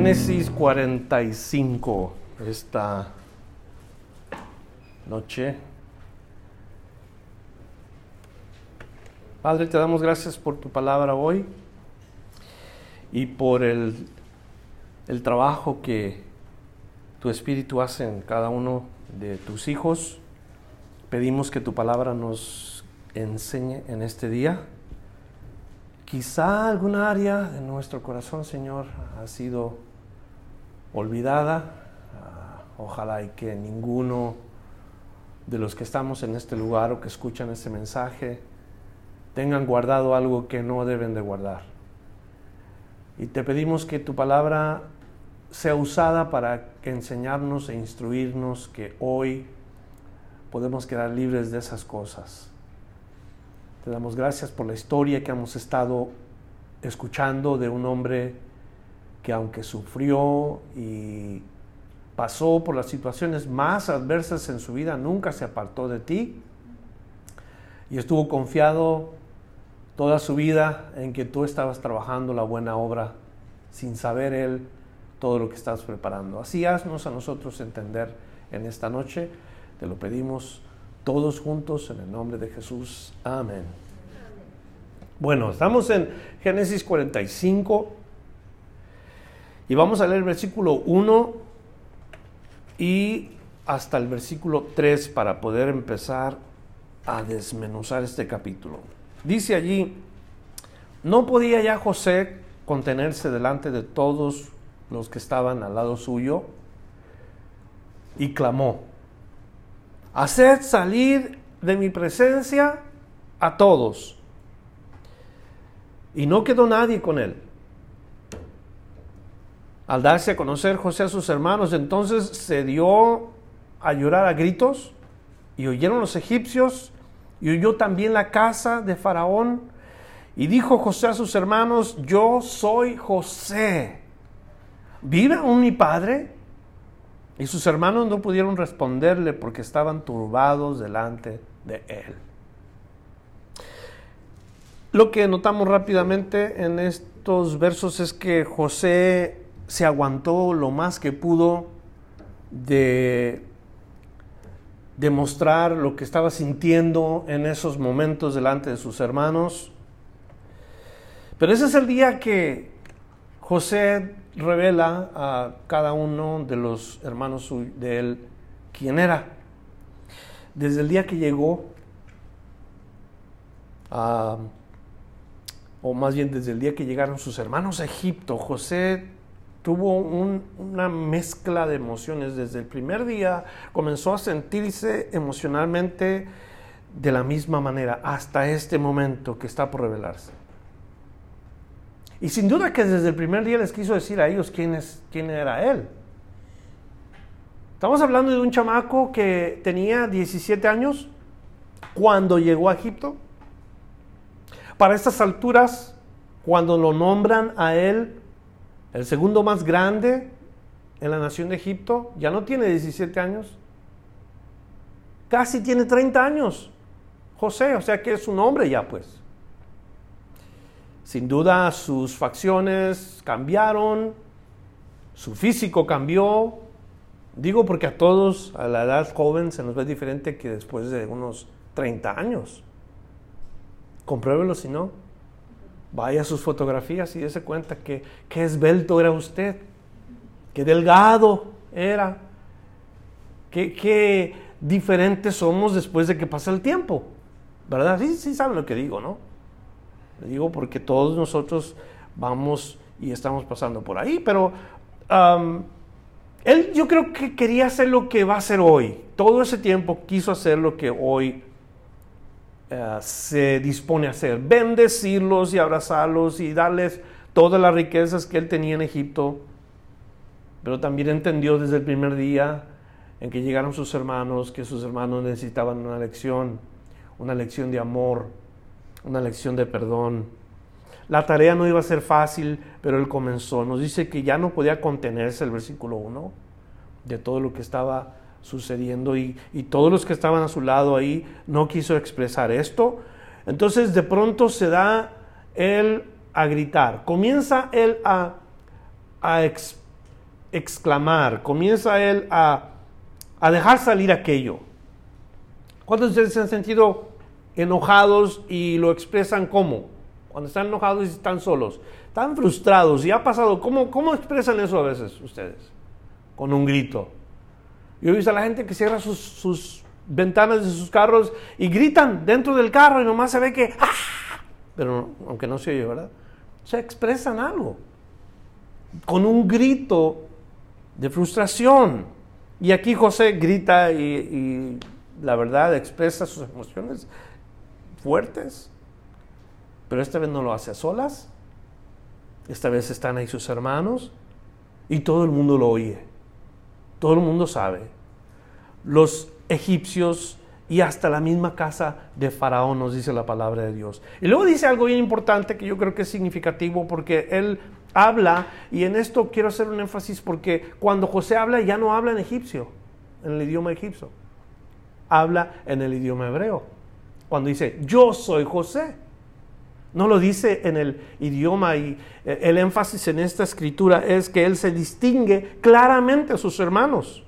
Génesis 45, esta noche. Padre, te damos gracias por tu palabra hoy y por el, el trabajo que tu Espíritu hace en cada uno de tus hijos. Pedimos que tu palabra nos enseñe en este día Quizá alguna área de nuestro corazón, Señor, ha sido olvidada. Ah, ojalá y que ninguno de los que estamos en este lugar o que escuchan este mensaje tengan guardado algo que no deben de guardar. Y te pedimos que tu palabra sea usada para enseñarnos e instruirnos que hoy podemos quedar libres de esas cosas te damos gracias por la historia que hemos estado escuchando de un hombre que aunque sufrió y pasó por las situaciones más adversas en su vida, nunca se apartó de ti y estuvo confiado toda su vida en que tú estabas trabajando la buena obra sin saber él todo lo que estás preparando. Así haznos a nosotros entender en esta noche, te lo pedimos todos juntos en el nombre de Jesús. Amén. Bueno, estamos en Génesis 45 y vamos a leer el versículo 1 y hasta el versículo 3 para poder empezar a desmenuzar este capítulo. Dice allí, no podía ya José contenerse delante de todos los que estaban al lado suyo y clamó, Haced salir de mi presencia a todos. Y no quedó nadie con él. Al darse a conocer José a sus hermanos, entonces se dio a llorar a gritos y oyeron los egipcios y oyó también la casa de Faraón. Y dijo José a sus hermanos, yo soy José. ¿Vive aún mi padre? Y sus hermanos no pudieron responderle porque estaban turbados delante de él. Lo que notamos rápidamente en estos versos es que José se aguantó lo más que pudo de demostrar lo que estaba sintiendo en esos momentos delante de sus hermanos. Pero ese es el día que José revela a cada uno de los hermanos de él quién era. Desde el día que llegó, o más bien desde el día que llegaron sus hermanos a Egipto, José tuvo una mezcla de emociones. Desde el primer día comenzó a sentirse emocionalmente de la misma manera hasta este momento que está por revelarse. Y sin duda que desde el primer día les quiso decir a ellos quién, es, quién era él. Estamos hablando de un chamaco que tenía 17 años cuando llegó a Egipto. Para estas alturas, cuando lo nombran a él el segundo más grande en la nación de Egipto, ya no tiene 17 años. Casi tiene 30 años. José, o sea que es un hombre ya pues. Sin duda sus facciones cambiaron, su físico cambió. Digo porque a todos a la edad joven se nos ve diferente que después de unos 30 años. Compruébelo si no. Vaya sus fotografías y dése cuenta que qué esbelto era usted, qué delgado era, qué diferentes somos después de que pasa el tiempo. ¿Verdad? Sí, sí saben lo que digo, ¿no? Le digo porque todos nosotros vamos y estamos pasando por ahí, pero él yo creo que quería hacer lo que va a hacer hoy. Todo ese tiempo quiso hacer lo que hoy eh, se dispone a hacer. Bendecirlos y abrazarlos y darles todas las riquezas que él tenía en Egipto, pero también entendió desde el primer día en que llegaron sus hermanos que sus hermanos necesitaban una lección, una lección de amor, una lección de perdón. La tarea no iba a ser fácil, pero él comenzó. Nos dice que ya no podía contenerse el versículo 1 de todo lo que estaba sucediendo y, y, todos los que estaban a su lado ahí no quiso expresar esto. Entonces de pronto se da él a gritar, comienza él a, a exclamar, comienza él a, a dejar salir aquello. ¿Cuántos de ustedes se han sentido enojados y lo expresan como? Cuando están enojados y están solos, están frustrados y ha pasado, ¿cómo, cómo expresan eso a veces ustedes? Con un grito. Yo he visto a la gente que cierra sus, sus ventanas de sus carros y gritan dentro del carro y nomás se ve que, ¡ah! pero aunque no se oye, ¿verdad? Se expresan algo con un grito de frustración. Y aquí José grita y, y la verdad expresa sus emociones fuertes, pero esta vez no lo hace a solas. Esta vez están ahí sus hermanos y todo el mundo lo oye. Todo el mundo sabe. Los egipcios y hasta la misma casa de Faraón nos dice la palabra de Dios. Y luego dice algo bien importante que yo creo que es significativo porque él habla, y en esto quiero hacer un énfasis porque cuando José habla ya no habla en egipcio, en el idioma egipcio, habla en el idioma hebreo. Cuando dice, yo soy José. No lo dice en el idioma y eh, el énfasis en esta escritura es que él se distingue claramente a sus hermanos.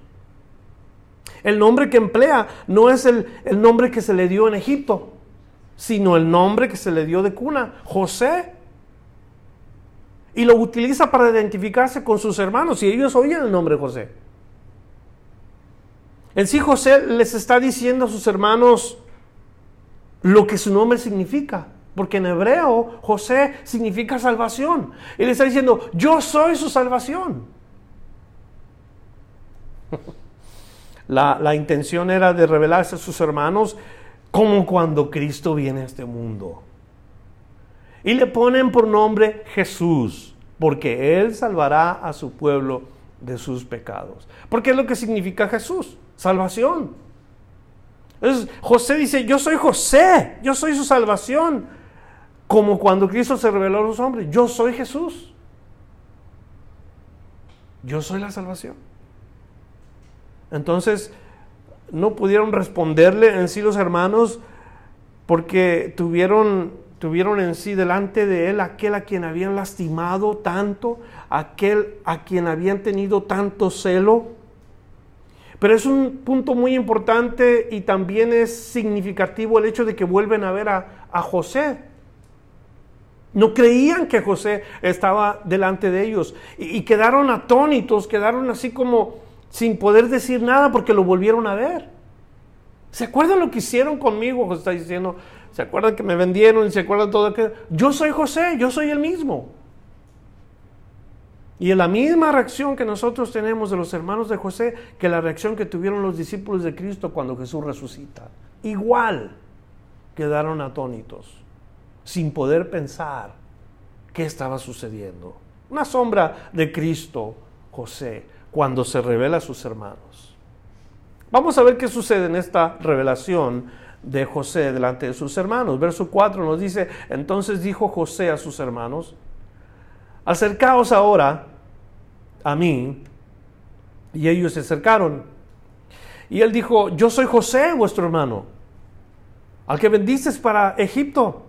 El nombre que emplea no es el, el, nombre que se le dio en Egipto, sino el nombre que se le dio de cuna, José. Y lo utiliza para identificarse con sus hermanos y ellos oyen el nombre José. En sí José les está diciendo a sus hermanos lo que su nombre significa. Porque en hebreo José significa salvación. Y le está diciendo, yo soy su salvación. La, la, intención era de revelarse a sus hermanos como cuando Cristo viene a este mundo. Y le ponen por nombre Jesús, porque Él salvará a su pueblo de sus pecados. Porque es lo que significa Jesús, salvación. Entonces José dice, yo soy José, yo soy su salvación. Como cuando Cristo se reveló a los hombres, yo soy Jesús. Yo soy la salvación. Entonces, no pudieron responderle en sí los hermanos porque tuvieron tuvieron en sí delante de él aquel a quien habían lastimado tanto, aquel a quien habían tenido tanto celo. Pero es un punto muy importante y también es significativo el hecho de que vuelven a ver a, a José. No creían que José estaba delante de ellos y, quedaron atónitos, quedaron así como sin poder decir nada porque lo volvieron a ver. ¿Se acuerdan lo que hicieron conmigo? José está diciendo, ¿Se acuerdan que me vendieron se acuerdan todo aquello? Yo soy José, yo soy el mismo. Y en la misma reacción que nosotros tenemos de los hermanos de José, que la reacción que tuvieron los discípulos de Cristo cuando Jesús resucita. Igual quedaron atónitos, sin poder pensar qué estaba sucediendo. Una sombra de Cristo, José, cuando se revela a sus hermanos. Vamos a ver qué sucede en esta revelación de José delante de sus hermanos. Verso 4 nos dice, entonces dijo José a sus hermanos, acercaos ahora a mí. Y ellos se acercaron. Y él dijo, yo soy José, vuestro hermano, al que bendices para Egipto.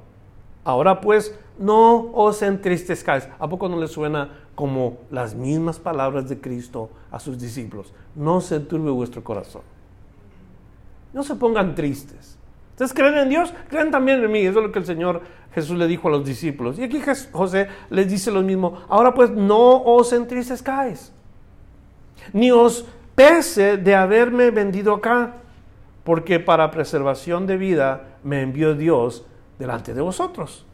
Ahora pues, no os entristezcáis. ¿A poco no le suena como las mismas palabras de Cristo a sus discípulos? No se turbe vuestro corazón. No se pongan tristes. ¿Ustedes creen en Dios? Creen también en mí. Eso es lo que el Señor Jesús le dijo a los discípulos. Y aquí José les dice lo mismo. Ahora pues no os entristezcáis, ni os pese de haberme vendido acá, porque para preservación de vida me envió Dios delante de vosotros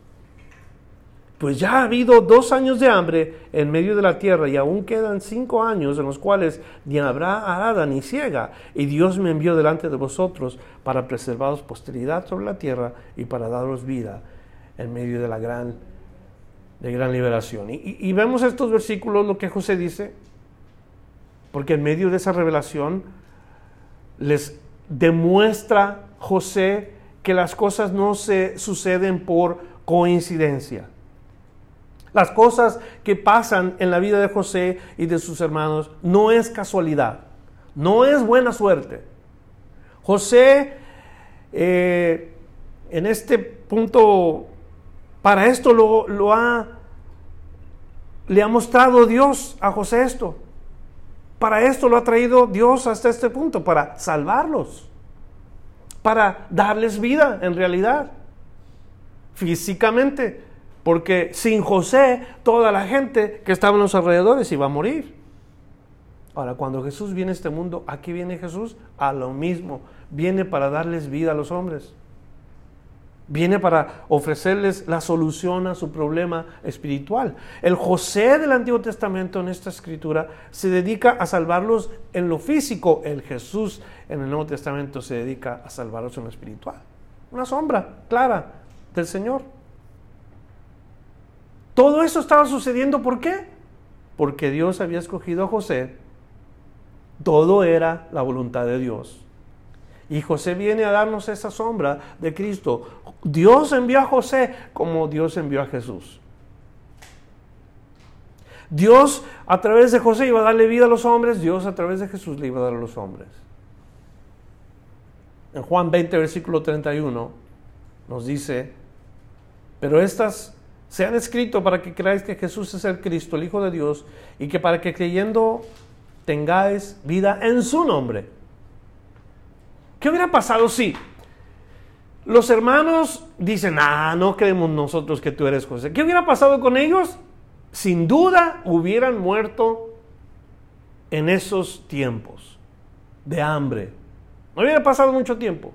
pues ya ha habido dos años de hambre en medio de la tierra y aún quedan cinco años en los cuales ni habrá arada ni ciega. Y Dios me envió delante de vosotros para preservaros posteridad sobre la tierra y para daros vida en medio de la gran de gran liberación. Y, y vemos estos versículos, lo que José dice, porque en medio de esa revelación les demuestra José que las cosas no se suceden por coincidencia. Las cosas que pasan en la vida de José y de sus hermanos no es casualidad, no es buena suerte. José, eh, en este punto, para esto lo, lo ha, le ha mostrado Dios a José esto. Para esto lo ha traído Dios hasta este punto, para salvarlos, para darles vida en realidad, físicamente, porque sin José toda la gente que estaba en los alrededores iba a morir. Ahora, cuando Jesús viene a este mundo, aquí viene Jesús a lo mismo, viene para darles vida a los hombres. Viene para ofrecerles la solución a su problema espiritual. El José del Antiguo Testamento en esta escritura se dedica a salvarlos en lo físico. El Jesús en el Nuevo Testamento se dedica a salvarlos en lo espiritual. Una sombra clara del Señor. Todo eso estaba sucediendo, ¿por qué? Porque Dios había escogido a José. Todo era la voluntad de Dios. Y José viene a darnos esa sombra de Cristo. Dios envió a José como Dios envió a Jesús. Dios a través de José iba a darle vida a los hombres, Dios a través de Jesús le iba a dar a los hombres. En Juan 20, versículo 31, nos dice, pero estas se han escrito para que creáis que Jesús es el Cristo, el Hijo de Dios, y que para que creyendo tengáis vida en su nombre. ¿Qué hubiera pasado si los hermanos dicen, ah, no creemos nosotros que tú eres José? ¿Qué hubiera pasado con ellos? Sin duda hubieran muerto en esos tiempos de hambre. No hubiera pasado mucho tiempo.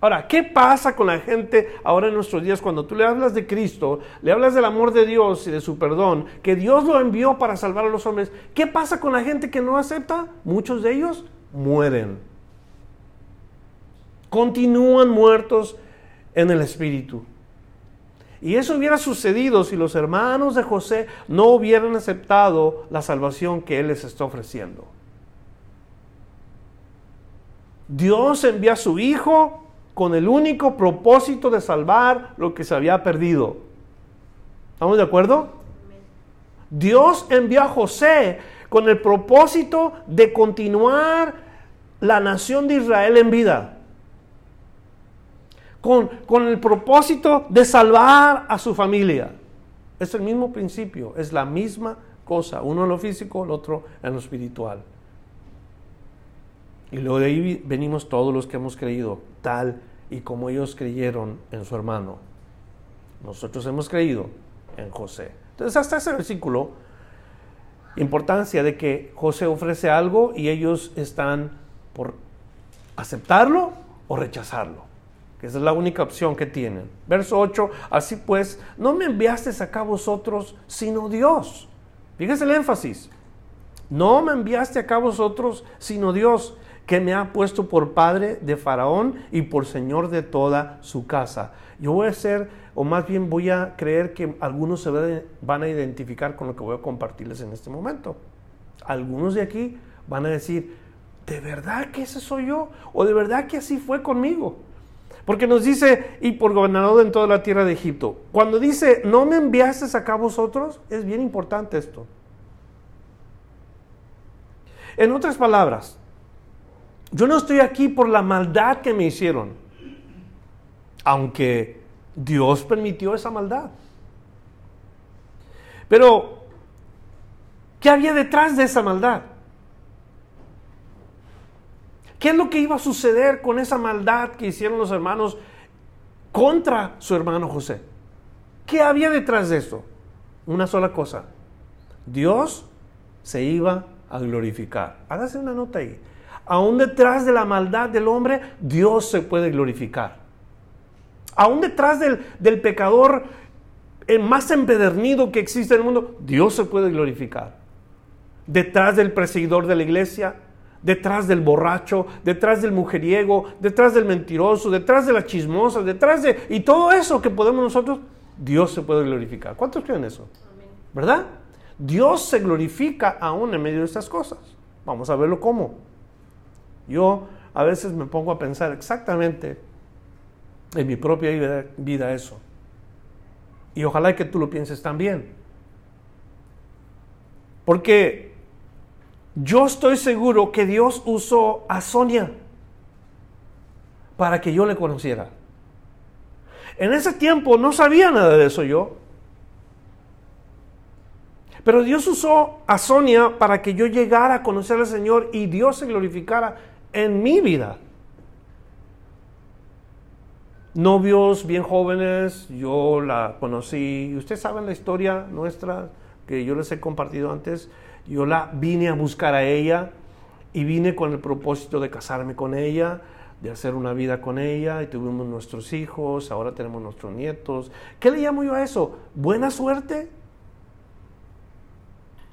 Ahora, ¿qué pasa con la gente ahora en nuestros días cuando tú le hablas de Cristo, le hablas del amor de Dios y de su perdón, que Dios lo envió para salvar a los hombres? ¿Qué pasa con la gente que no acepta? Muchos de ellos mueren continúan muertos en el Espíritu. Y eso hubiera sucedido si los hermanos de José no hubieran aceptado la salvación que Él les está ofreciendo. Dios envía a su Hijo con el único propósito de salvar lo que se había perdido. ¿Estamos de acuerdo? Dios envió a José con el propósito de continuar la nación de Israel en vida con, el propósito de salvar a su familia. Es el mismo principio, es la misma cosa, uno en lo físico, el otro en lo espiritual. Y luego de ahí venimos todos los que hemos creído, tal y como ellos creyeron en su hermano. Nosotros hemos creído en José. Entonces, hasta ese versículo, importancia de que José ofrece algo y ellos están por aceptarlo o rechazarlo que esa es la única opción que tienen. Verso 8, así pues, no me enviaste acá vosotros, sino Dios. Fíjese el énfasis. No me enviaste acá vosotros, sino Dios, que me ha puesto por padre de Faraón y por señor de toda su casa. Yo voy a ser, o más bien voy a creer que algunos se van a identificar con lo que voy a compartirles en este momento. Algunos de aquí van a decir, ¿de verdad que ese soy yo? ¿O de verdad que así fue conmigo? Porque nos dice, y por gobernador en toda la tierra de Egipto. Cuando dice, no me enviaste acá vosotros, es bien importante esto. En otras palabras, yo no estoy aquí por la maldad que me hicieron, aunque Dios permitió esa maldad. Pero, ¿qué había detrás de esa maldad? ¿Qué es lo que iba a suceder con esa maldad que hicieron los hermanos contra su hermano José? ¿Qué había detrás de esto? Una sola cosa. Dios se iba a glorificar. Hágase una nota ahí. Aún detrás de la maldad del hombre, Dios se puede glorificar. Aún detrás del, del pecador el más empedernido que existe en el mundo, Dios se puede glorificar. Detrás del perseguidor de la iglesia, detrás del borracho, detrás del mujeriego, detrás del mentiroso, detrás de la chismosa, detrás de... Y todo eso que podemos nosotros, Dios se puede glorificar. ¿Cuántos creen eso? ¿Verdad? Dios se glorifica aún en medio de estas cosas. Vamos a verlo cómo. Yo a veces me pongo a pensar exactamente en mi propia vida, eso. Y ojalá que tú lo pienses también. Porque yo estoy seguro que Dios usó a Sonia para que yo le conociera. En ese tiempo no sabía nada de eso yo. Pero Dios usó a Sonia para que yo llegara a conocer al Señor y Dios se glorificara en mi vida. Novios bien jóvenes, yo la conocí. Ustedes saben la historia nuestra que yo les he compartido antes. Yo la vine a buscar a ella y vine con el propósito de casarme con ella de hacer una vida con ella y tuvimos nuestros hijos, ahora tenemos nuestros nietos. ¿Qué le llamo yo a eso? ¿Buena suerte?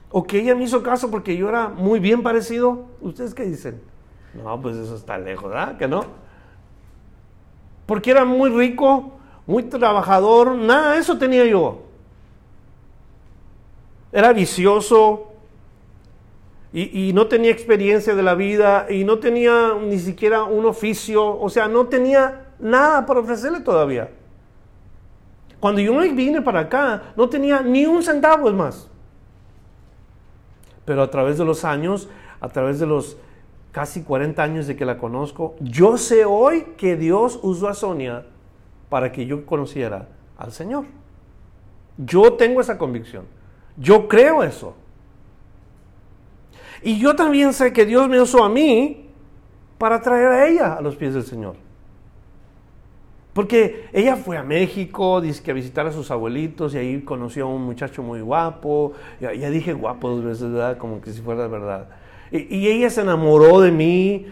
¿O que ella me hizo caso porque yo era muy bien parecido? ¿Ustedes qué dicen? No, pues eso está lejos, ¿verdad? ¿Que no? Porque era muy rico, muy trabajador, nada, eso tenía yo. Era vicioso, y, no tenía experiencia de la vida y no tenía ni siquiera un oficio, o sea, no tenía nada para ofrecerle todavía. Cuando yo vine para acá, no tenía ni un centavo más. Pero a través de los años, a través de los casi 40 años de que la conozco, yo sé hoy que Dios usó a Sonia para que yo conociera al Señor. Yo tengo esa convicción. Yo creo eso. Y yo también sé que Dios me usó a mí para traer a ella a los pies del Señor. Porque ella fue a México, dice que a visitar a sus abuelitos y ahí conoció a un muchacho muy guapo. Ya, dije guapo dos veces, ¿verdad? Como que si fuera verdad. Y, ella se enamoró de mí,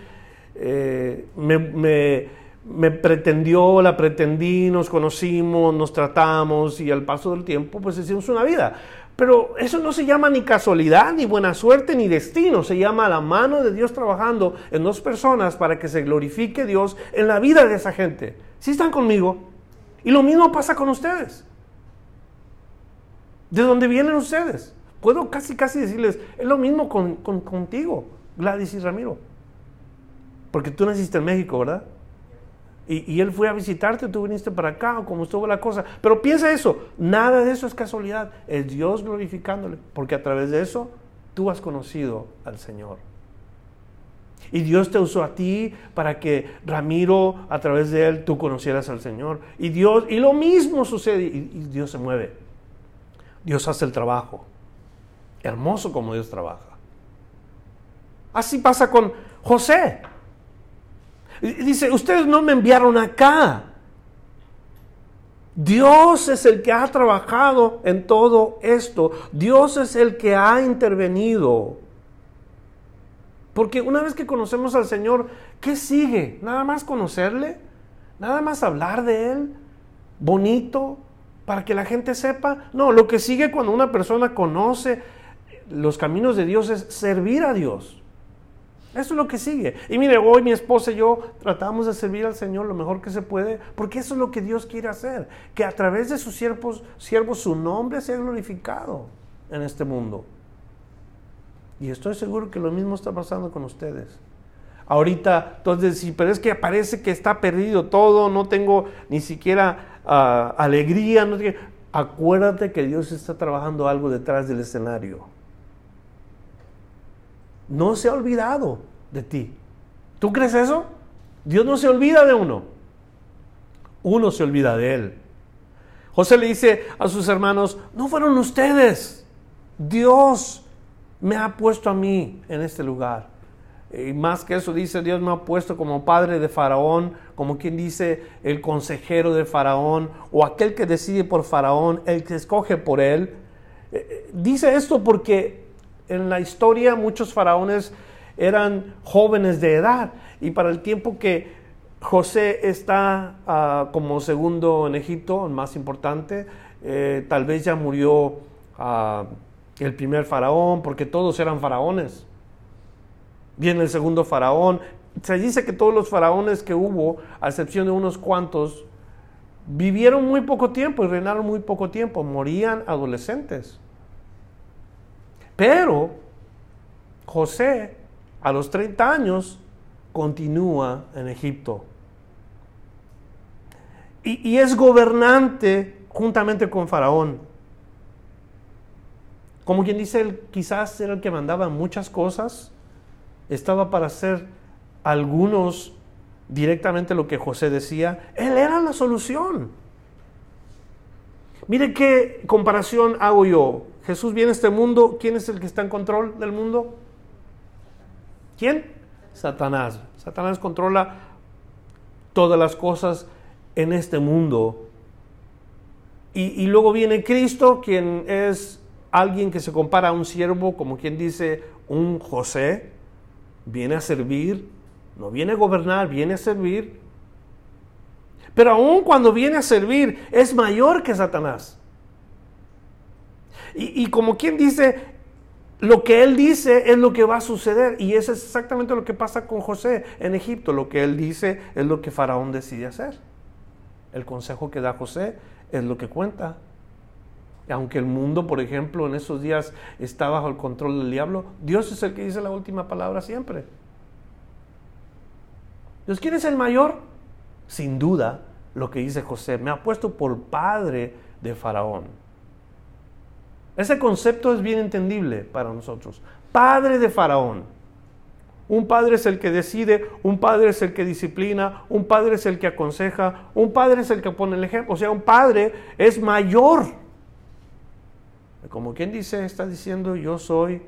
eh, me, pretendió, la pretendí, nos conocimos, nos tratamos y al paso del tiempo pues hicimos una vida. Pero eso no se llama ni casualidad, ni buena suerte, ni destino. Se llama la mano de Dios trabajando en dos personas para que se glorifique Dios en la vida de esa gente. Si están conmigo? Y lo mismo pasa con ustedes. ¿De dónde vienen ustedes? Puedo casi, casi decirles, es lo mismo con, contigo, Gladys y Ramiro. Porque tú naciste en México, ¿verdad? Y, él fue a visitarte, tú viniste para acá, o como estuvo la cosa. Pero piensa eso, nada de eso es casualidad, es Dios glorificándole, porque a través de eso tú has conocido al Señor. Y Dios te usó a ti para que Ramiro, a través de él, tú conocieras al Señor. Y Dios, y lo mismo sucede, y Dios se mueve. Dios hace el trabajo. Hermoso como Dios trabaja. Así pasa con José. Dice, ustedes no me enviaron acá. Dios es el que ha trabajado en todo esto. Dios es el que ha intervenido. Porque una vez que conocemos al Señor, ¿qué sigue? Nada más conocerle, nada más hablar de Él, bonito, para que la gente sepa. No, lo que sigue cuando una persona conoce los caminos de Dios es servir a Dios. Eso es lo que sigue. Y mire, hoy mi esposa y yo tratamos de servir al Señor lo mejor que se puede, porque eso es lo que Dios quiere hacer, que a través de sus siervos, siervos su nombre sea glorificado en este mundo. Y estoy seguro que lo mismo está pasando con ustedes. Ahorita, entonces, sí, pero es que parece que está perdido todo, no tengo ni siquiera ah, alegría. No Acuérdate que Dios está trabajando algo detrás del escenario no se ha olvidado de ti. ¿Tú crees eso? Dios no se olvida de uno. Uno se olvida de él. José le dice a sus hermanos, no fueron ustedes. Dios me ha puesto a mí en este lugar. Y más que eso dice, Dios me ha puesto como padre de Faraón, como quien dice el consejero de Faraón, o aquel que decide por Faraón, el que escoge por él. Eh, eh, dice esto porque en la historia muchos faraones eran jóvenes de edad y para el tiempo que José está ah, como segundo en Egipto, el más importante, eh, tal vez ya murió ah, el primer faraón, porque todos eran faraones. Viene el segundo faraón. Se dice que todos los faraones que hubo, a excepción de unos cuantos, vivieron muy poco tiempo y reinaron muy poco tiempo, morían adolescentes. Pero José, a los 30 años, continúa en Egipto. Y, es gobernante juntamente con Faraón. Como quien dice, él quizás era el que mandaba muchas cosas, estaba para hacer algunos directamente lo que José decía, él era la solución. Mire qué comparación hago yo. Jesús viene a este mundo, ¿quién es el que está en control del mundo? ¿Quién? Satanás. Satanás controla todas las cosas en este mundo. Y, y, luego viene Cristo, quien es alguien que se compara a un siervo, como quien dice, un José, viene a servir, no viene a gobernar, viene a servir. Pero aun cuando viene a servir, es mayor que Satanás. Y, como quien dice, lo que él dice es lo que va a suceder. Y eso es exactamente lo que pasa con José en Egipto. Lo que él dice es lo que Faraón decide hacer. El consejo que da José es lo que cuenta. Aunque el mundo, por ejemplo, en esos días está bajo el control del diablo, Dios es el que dice la última palabra siempre. Dios, ¿quién es el mayor? Sin duda, lo que dice José, me ha puesto por padre de Faraón. Ese concepto es bien entendible para nosotros. Padre de Faraón. Un padre es el que decide, un padre es el que disciplina, un padre es el que aconseja, un padre es el que pone el ejemplo. O sea, un padre es mayor como quien dice, está diciendo yo soy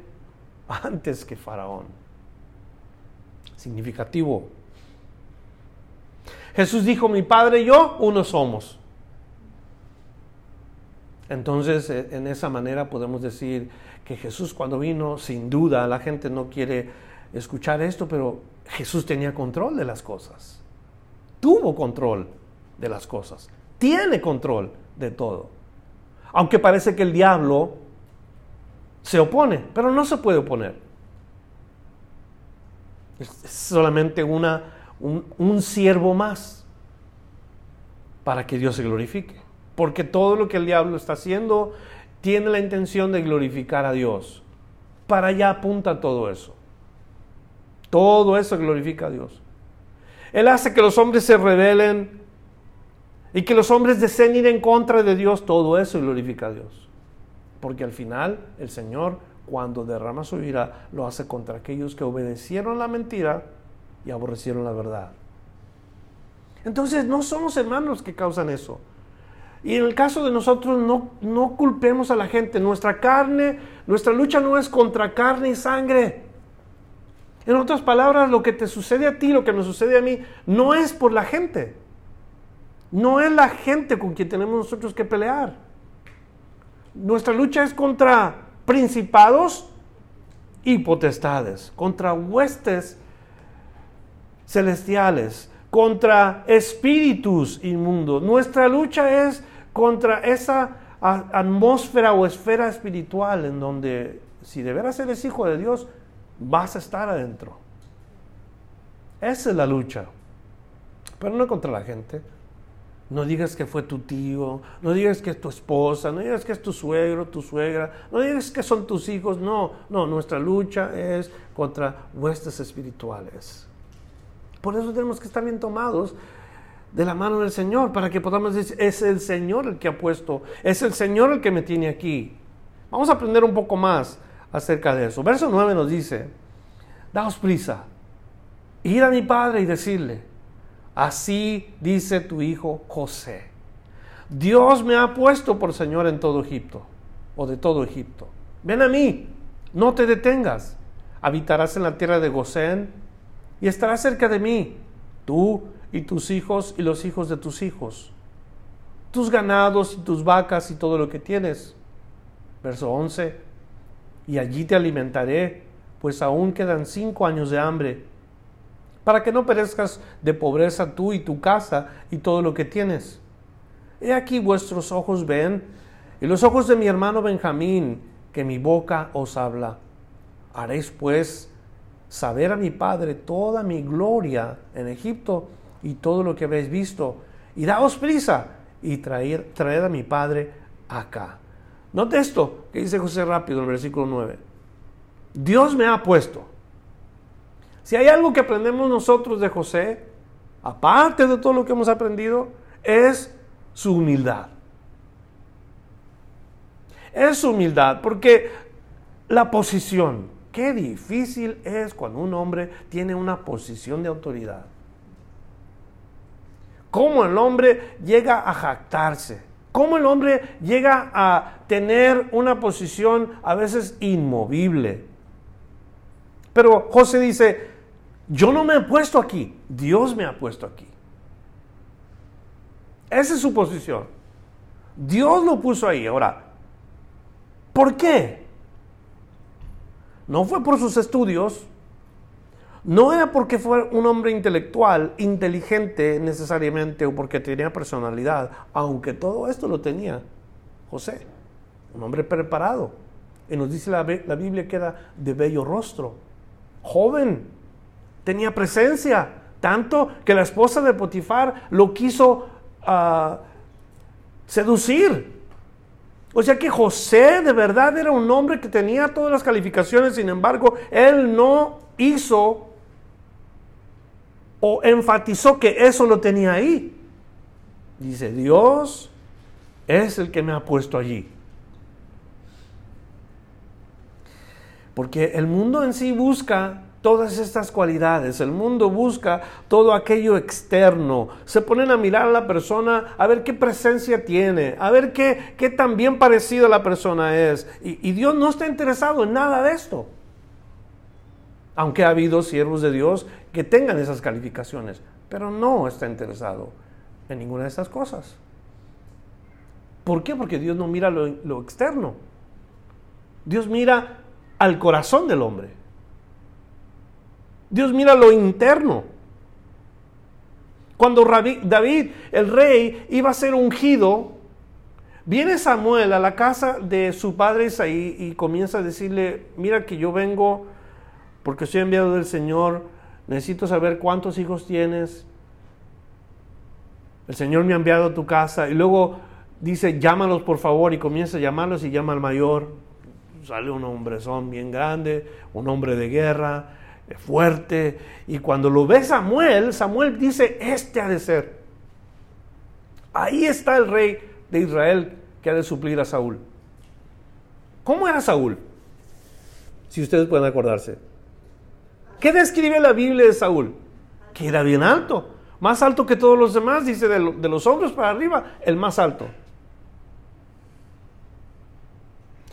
antes que Faraón. Significativo. Jesús dijo, mi Padre y yo, uno somos. Entonces, eh, en esa manera podemos decir que Jesús cuando vino, sin duda, la gente no quiere escuchar esto, pero Jesús tenía control de las cosas. Tuvo control de las cosas. Tiene control de todo. Aunque parece que el diablo se opone, pero no se puede oponer. Es solamente una, un, siervo más para que Dios se glorifique. Porque todo lo que el diablo está haciendo tiene la intención de glorificar a Dios. Para allá apunta todo eso. Todo eso glorifica a Dios. Él hace que los hombres se rebelen y que los hombres deseen ir en contra de Dios, todo eso glorifica a Dios. Porque al final el Señor, cuando derrama su ira, lo hace contra aquellos que obedecieron la mentira y aborrecieron la verdad. Entonces no somos hermanos que causan eso. Y en el caso de nosotros no, no culpemos a la gente. Nuestra carne, nuestra lucha no es contra carne y sangre. En otras palabras, lo que te sucede a ti, lo que me sucede a mí, no es por la gente. No es la gente con quien tenemos nosotros que pelear. Nuestra lucha es contra principados y potestades, contra huestes celestiales, contra espíritus inmundos. Nuestra lucha es contra esa atmósfera o esfera espiritual en donde si de veras eres hijo de Dios, vas a estar adentro. Esa es la lucha. Pero no contra la gente. No digas que fue tu tío, no digas que es tu esposa, no digas que es tu suegro, tu suegra, no digas que son tus hijos, no, no, nuestra lucha es contra huestes espirituales. Por eso tenemos que estar bien tomados de la mano del Señor, para que podamos decir, es el Señor el que ha puesto, es el Señor el que me tiene aquí. Vamos a aprender un poco más acerca de eso. Verso 9 nos dice, daos prisa, ir a mi Padre y decirle, Así dice tu hijo José. Dios me ha puesto por Señor en todo Egipto, o de todo Egipto. Ven a mí, no te detengas. Habitarás en la tierra de Gosén y estarás cerca de mí, tú y tus hijos y los hijos de tus hijos, tus ganados y tus vacas y todo lo que tienes. Verso 11. Y allí te alimentaré, pues aún quedan cinco años de hambre para que no perezcas de pobreza tú y tu casa y todo lo que tienes. He aquí vuestros ojos ven, y los ojos de mi hermano Benjamín, que mi boca os habla. Haréis pues saber a mi padre toda mi gloria en Egipto y todo lo que habéis visto, y daos prisa y traer, traer a mi padre acá. Note esto que dice José rápido en el versículo 9. Dios me ha puesto. Si hay algo que aprendemos nosotros de José, aparte de todo lo que hemos aprendido, es su humildad. Es su humildad, porque la posición, qué difícil es cuando un hombre tiene una posición de autoridad. Cómo el hombre llega a jactarse cómo el hombre llega a tener una posición a veces inmovible. Pero José dice, yo no me he puesto aquí, Dios me ha puesto aquí. Esa es su posición. Dios lo puso ahí. Ahora, ¿por qué? No fue por sus estudios, no era porque fuera un hombre intelectual, inteligente necesariamente, o porque tenía personalidad, aunque todo esto lo tenía José, un hombre preparado. Y nos dice la, Biblia que era de bello rostro, joven, tenía presencia, tanto que la esposa de Potifar lo quiso ah, seducir. O sea que José de verdad era un hombre que tenía todas las calificaciones, sin embargo, él no hizo o enfatizó que eso lo tenía ahí. Dice, Dios es el que me ha puesto allí. Porque el mundo en sí busca todas estas cualidades, el mundo busca todo aquello externo, se ponen a mirar a la persona, a ver qué presencia tiene, a ver qué, qué tan bien parecida la persona es. Y, y Dios no está interesado en nada de esto aunque ha habido siervos de Dios que tengan esas calificaciones, pero no está interesado en ninguna de estas cosas. ¿Por qué? Porque Dios no mira lo, externo. Dios mira al corazón del hombre. Dios mira lo interno. Cuando David, el rey, iba a ser ungido, viene Samuel a la casa de su padre Isaí y comienza a decirle, mira que yo vengo porque soy enviado del Señor, necesito saber cuántos hijos tienes. El Señor me ha enviado a tu casa y luego dice, llámalos por favor y comienza a llamarlos y llama al mayor. Sale un hombrezón bien grande, un hombre de guerra, eh, fuerte. Y cuando lo ve Samuel, Samuel dice, este ha de ser. Ahí está el rey de Israel que ha de suplir a Saúl. ¿Cómo era Saúl? Si ustedes pueden acordarse. ¿Qué describe la Biblia de Saúl? Que era bien alto, más alto que todos los demás, dice de, los hombros para arriba, el más alto.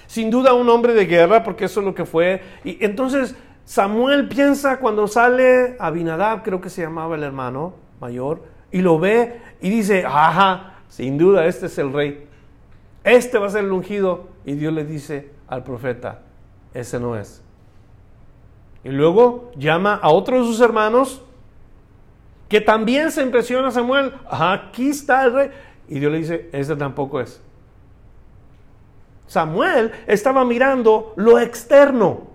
Sin duda un hombre de guerra, porque eso es lo que fue. Y entonces Samuel piensa cuando sale Abinadab, creo que se llamaba el hermano mayor, y lo ve y dice, ajá, sin duda este es el rey. Este va a ser el ungido. Y Dios le dice al profeta, ese no es. Y luego llama a otro de sus hermanos que también se impresiona a Samuel. Aquí está el rey. Y Dios le dice, ese tampoco es. Samuel estaba mirando lo externo.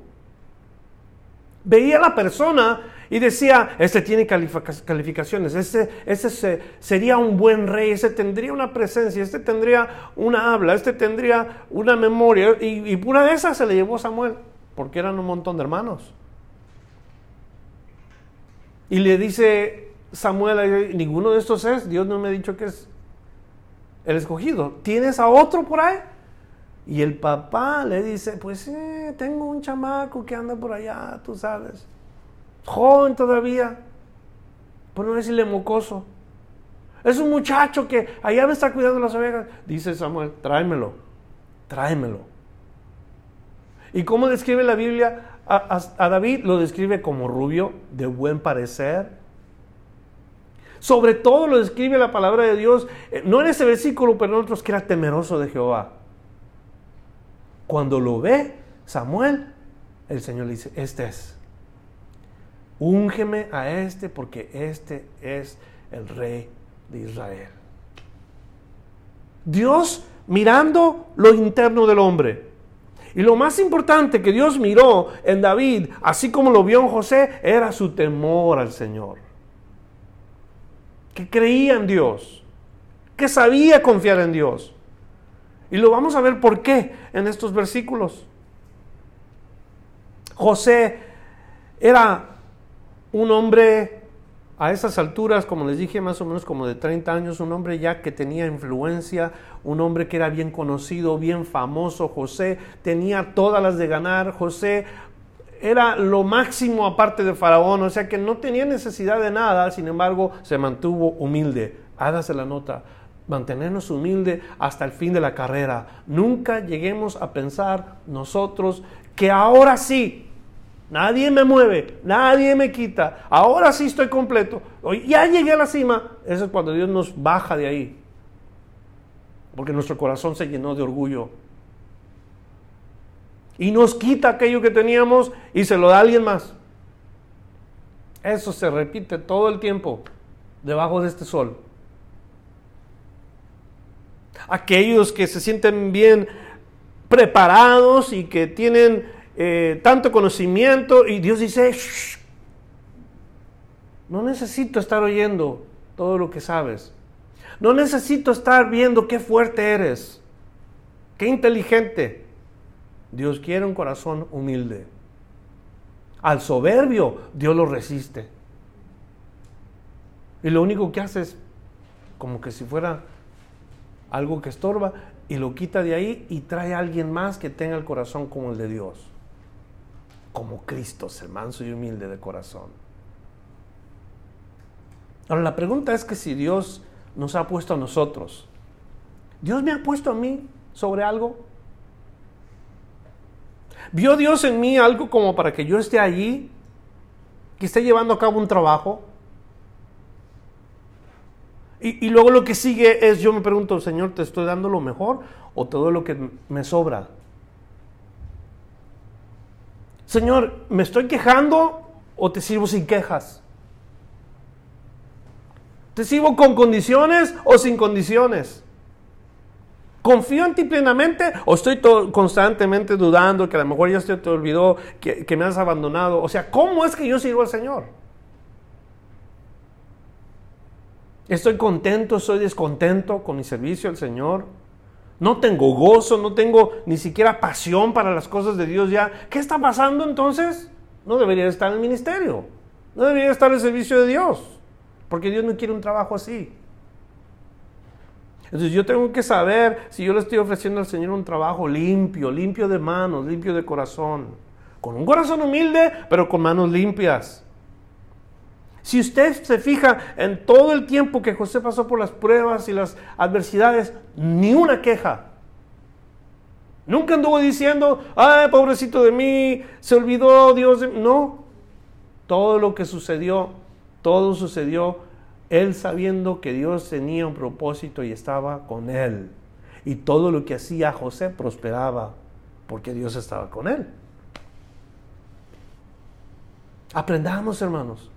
Veía a la persona y decía, este tiene calificaciones, este, este sería un buen rey, este tendría una presencia, este tendría una habla, este tendría una memoria. Y, y pura de esas se le llevó Samuel, porque eran un montón de hermanos. Y le dice Samuel, ninguno de estos es, Dios no me ha dicho que es el escogido. ¿Tienes a otro por ahí? Y el papá le dice, pues tengo un chamaco que anda por allá, tú sabes. Joven todavía, por no decirle mocoso. Es un muchacho que allá me está cuidando las ovejas. Dice Samuel, tráemelo, tráemelo. ¿Y cómo describe la Biblia a, David lo describe como rubio, de buen parecer. Sobre todo lo describe la palabra de Dios, eh, no en ese versículo, pero en otros, que era temeroso de Jehová. Cuando lo ve Samuel, el Señor le dice, este es. Úngeme a este porque este es el rey de Israel. Dios mirando lo interno del hombre. Y lo más importante que Dios miró en David, así como lo vio en José, era su temor al Señor. Que creía en Dios. que sabía confiar en Dios. Y lo vamos a ver por qué en estos versículos. José era un hombre a esas alturas, como les dije, más o menos como de 30 años, un hombre ya que tenía influencia, un hombre que era bien conocido, bien famoso. José tenía todas las de ganar. José era lo máximo aparte de Faraón, o sea que no tenía necesidad de nada, sin embargo se mantuvo humilde. Hágase la nota, mantenernos humilde hasta el fin de la carrera. Nunca lleguemos a pensar nosotros que ahora sí, nadie me mueve, nadie me quita, ahora sí estoy completo, ya llegué a la cima. Eso es cuando Dios nos baja de ahí, porque nuestro corazón se llenó de orgullo y nos quita aquello que teníamos y se lo da a alguien más. Eso se repite todo el tiempo debajo de este sol. Aquellos que se sienten bien preparados y que tienen eh, tanto conocimiento y Dios dice, no necesito estar oyendo todo lo que sabes. No necesito estar viendo qué fuerte eres, qué inteligente. Dios quiere un corazón humilde. Al soberbio, Dios lo resiste. Y lo único que hace es como que si fuera algo que estorba y lo quita de ahí y trae a alguien más que tenga el corazón como el de Dios. Como Cristo, el manso y humilde de corazón. Ahora la pregunta es que si Dios nos ha puesto a nosotros, ¿Dios me ha puesto a mí sobre algo? ¿Vio Dios en mí algo como para que yo esté allí? ¿Que esté llevando a cabo un trabajo? Y, luego lo que sigue es, yo me pregunto, Señor, ¿te estoy dando lo mejor o todo lo que me sobra? Señor, ¿me estoy quejando o te sirvo sin quejas? ¿Te sirvo con condiciones o sin condiciones? ¿Confío en ti plenamente o estoy constantemente dudando que a lo mejor ya se te olvidó que, que me has abandonado? O sea, ¿cómo es que yo sirvo al Señor? ¿Estoy contento, estoy descontento con mi servicio al Señor? No tengo gozo, no tengo ni siquiera pasión para las cosas de Dios ya. ¿Qué está pasando entonces? No debería estar en el ministerio. No debería estar en el servicio de Dios. Porque Dios no quiere un trabajo así. Entonces yo tengo que saber si yo le estoy ofreciendo al Señor un trabajo limpio, limpio de manos, limpio de corazón. Con un corazón humilde, pero con manos limpias. Si usted se fija en todo el tiempo que José pasó por las pruebas y las adversidades, ni una queja. Nunca anduvo diciendo, ay, pobrecito de mí, se olvidó Dios. No, todo lo que sucedió, todo sucedió él sabiendo que Dios tenía un propósito y estaba con él. Y todo lo que hacía José prosperaba porque Dios estaba con él. Aprendamos, hermanos.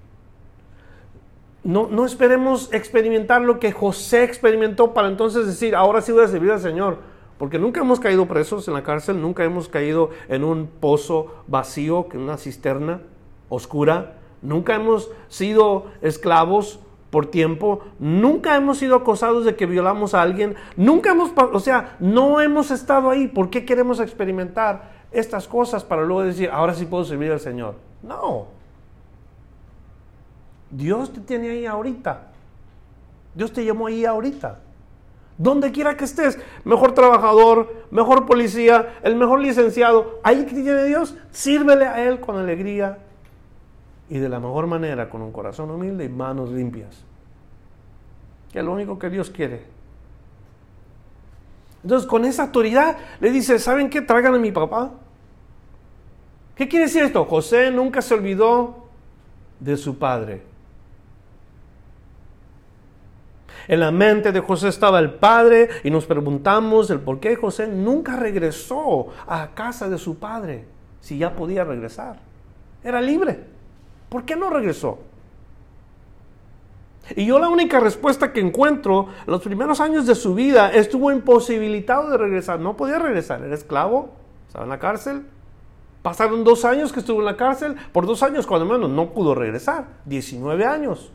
No, no, esperemos experimentar lo que José experimentó para entonces decir, ahora sí voy a servir al Señor. Porque nunca hemos caído presos en la cárcel, nunca hemos caído en un pozo vacío, en una cisterna oscura, nunca hemos sido esclavos por tiempo, nunca hemos sido acosados de que violamos a alguien, nunca hemos, o sea, no hemos estado ahí. ¿Por qué queremos experimentar estas cosas para luego decir, ahora sí puedo servir al Señor? No. Dios te tiene ahí ahorita. Dios te llamó ahí ahorita. Donde quiera que estés, mejor trabajador, mejor policía, el mejor licenciado, ahí que tiene Dios, sírvele a Él con alegría, y de la mejor manera, con un corazón humilde y manos limpias. Que es lo único que Dios quiere. Entonces, con esa autoridad le dice, ¿saben qué? Traigan a mi papá. ¿Qué quiere decir esto? José nunca se olvidó de su padre. En la mente de José estaba el padre y nos preguntamos el por qué José nunca regresó a casa de su padre si ya podía regresar. Era libre. ¿Por qué no regresó? Y yo la única respuesta que encuentro, en los primeros años de su vida, estuvo imposibilitado de regresar. No podía regresar, era esclavo, estaba en la cárcel. Pasaron dos años que estuvo en la cárcel, por dos años cuando menos no pudo regresar, 19 años.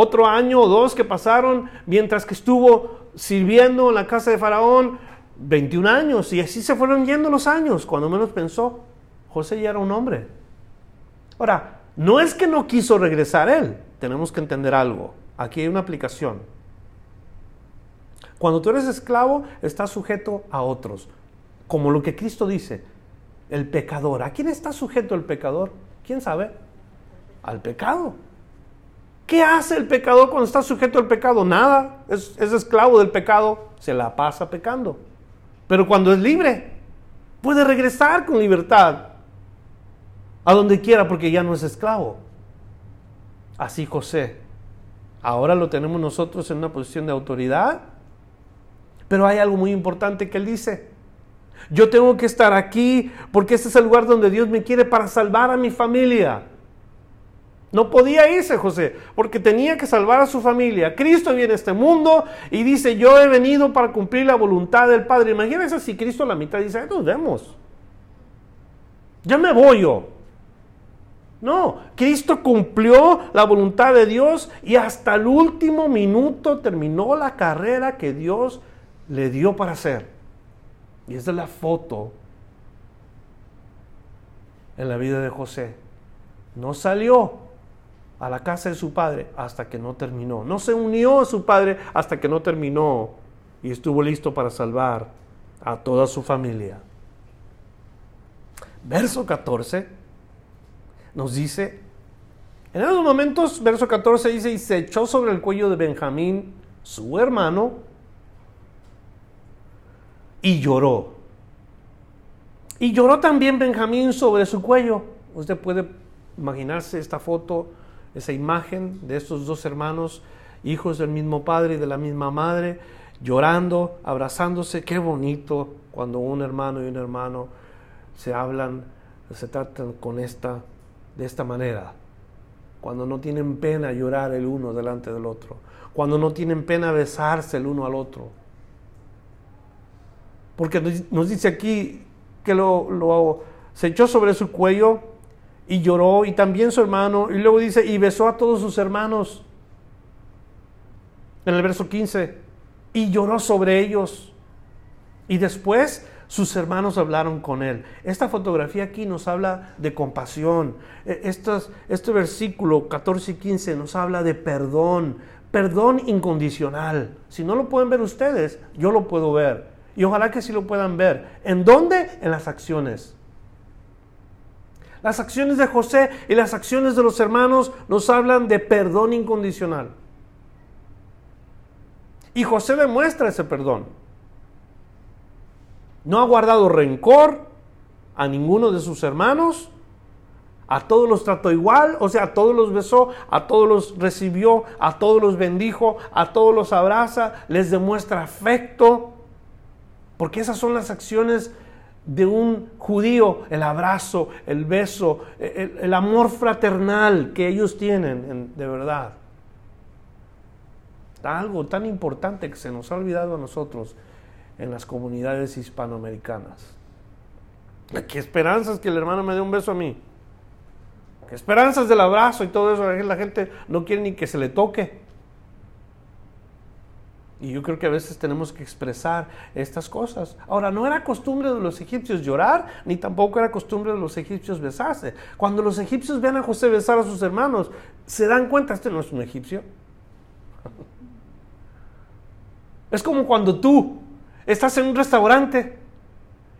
Otro año o dos que pasaron mientras que estuvo sirviendo en la casa de Faraón, 21 años, y así se fueron yendo los años, cuando menos pensó, José ya era un hombre. Ahora, no es que no quiso regresar él, tenemos que entender algo, aquí hay una aplicación. Cuando tú eres esclavo, estás sujeto a otros, como lo que Cristo dice, el pecador. ¿A quién está sujeto el pecador? ¿Quién sabe? Al pecado. ¿Qué hace el pecador cuando está sujeto al pecado? Nada. Es, esclavo del pecado. Se la pasa pecando. Pero cuando es libre, puede regresar con libertad a donde quiera porque ya no es esclavo. Así José. Ahora lo tenemos nosotros en una posición de autoridad. Pero hay algo muy importante que él dice. Yo tengo que estar aquí porque este es el lugar donde Dios me quiere para salvar a mi familia. No podía irse José, porque tenía que salvar a su familia. Cristo viene a este mundo y dice, yo he venido para cumplir la voluntad del Padre. Imagínense si Cristo a la mitad dice, nos vemos. Ya me voy yo. No, Cristo cumplió la voluntad de Dios y hasta el último minuto terminó la carrera que Dios le dio para hacer. Y esa es la foto en la vida de José. No salió a la casa de su padre hasta que no terminó. No se unió a su padre hasta que no terminó y estuvo listo para salvar a toda su familia. Verso 14 nos dice, en esos momentos, verso 14 dice, y se echó sobre el cuello de Benjamín, su hermano, y lloró. Y lloró también Benjamín sobre su cuello. Usted puede imaginarse esta foto esa imagen de estos dos hermanos, hijos del mismo padre y de la misma madre, llorando, abrazándose. Qué bonito cuando un hermano y un hermano se hablan, se tratan con esta, de esta manera. Cuando no tienen pena llorar el uno delante del otro. Cuando no tienen pena besarse el uno al otro. Porque nos dice aquí que lo, se echó sobre su cuello y lloró, y también su hermano, y luego dice, y besó a todos sus hermanos. En el verso 15, y lloró sobre ellos. Y después sus hermanos hablaron con él. Esta fotografía aquí nos habla de compasión. E, este versículo 14 y 15 nos habla de perdón, perdón incondicional. Si no lo pueden ver ustedes, yo lo puedo ver. Y ojalá que sí lo puedan ver. ¿En dónde? En las acciones. Las acciones de José y las acciones de los hermanos nos hablan de perdón incondicional. Y José demuestra ese perdón. No ha guardado rencor a ninguno de sus hermanos. A todos los trató igual, o sea, a todos los besó, a todos los recibió, a todos los bendijo, a todos los abraza, les demuestra afecto. Porque esas son las acciones de un judío, el abrazo, el beso, el, amor fraternal que ellos tienen, de verdad. Algo tan importante que se nos ha olvidado a nosotros en las comunidades hispanoamericanas. ¿Qué esperanzas que el hermano me dé un beso a mí? ¿Qué esperanzas del abrazo y todo eso? La gente no quiere ni que se le toque. Y yo creo que a veces tenemos que expresar estas cosas. Ahora, no era costumbre de los egipcios llorar, ni tampoco era costumbre de los egipcios besarse. Cuando los egipcios ven a José besar a sus hermanos, se dan cuenta, este no es un egipcio. Es como cuando tú estás en un restaurante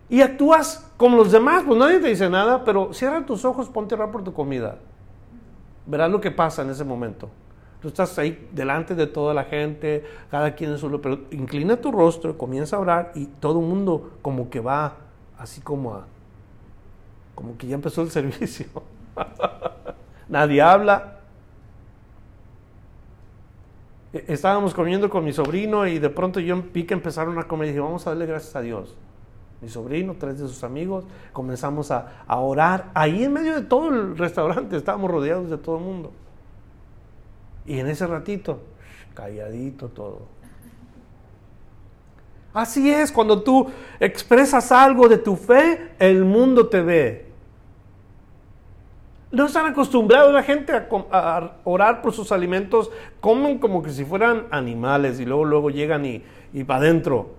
y actúas como los demás, pues nadie te dice nada, pero cierra tus ojos, ponte a por tu comida. Verás lo que pasa en ese momento. Tú estás ahí delante de toda la gente, cada quien en su lugar, pero inclina tu rostro, comienza a orar y todo el mundo como que va así como a, como que ya empezó el servicio. Nadie habla. E, estábamos comiendo con mi sobrino y de pronto yo vi que empezaron a comer y dije, vamos a darle gracias a Dios. Mi sobrino, tres de sus amigos, comenzamos a, a orar. Ahí en medio de todo el restaurante estábamos rodeados de todo el mundo. Y en ese ratito, calladito todo. Así es, cuando tú expresas algo de tu fe, el mundo te ve. No están acostumbrados la gente a, orar por sus alimentos, comen como que si fueran animales y luego, luego llegan y, y para adentro.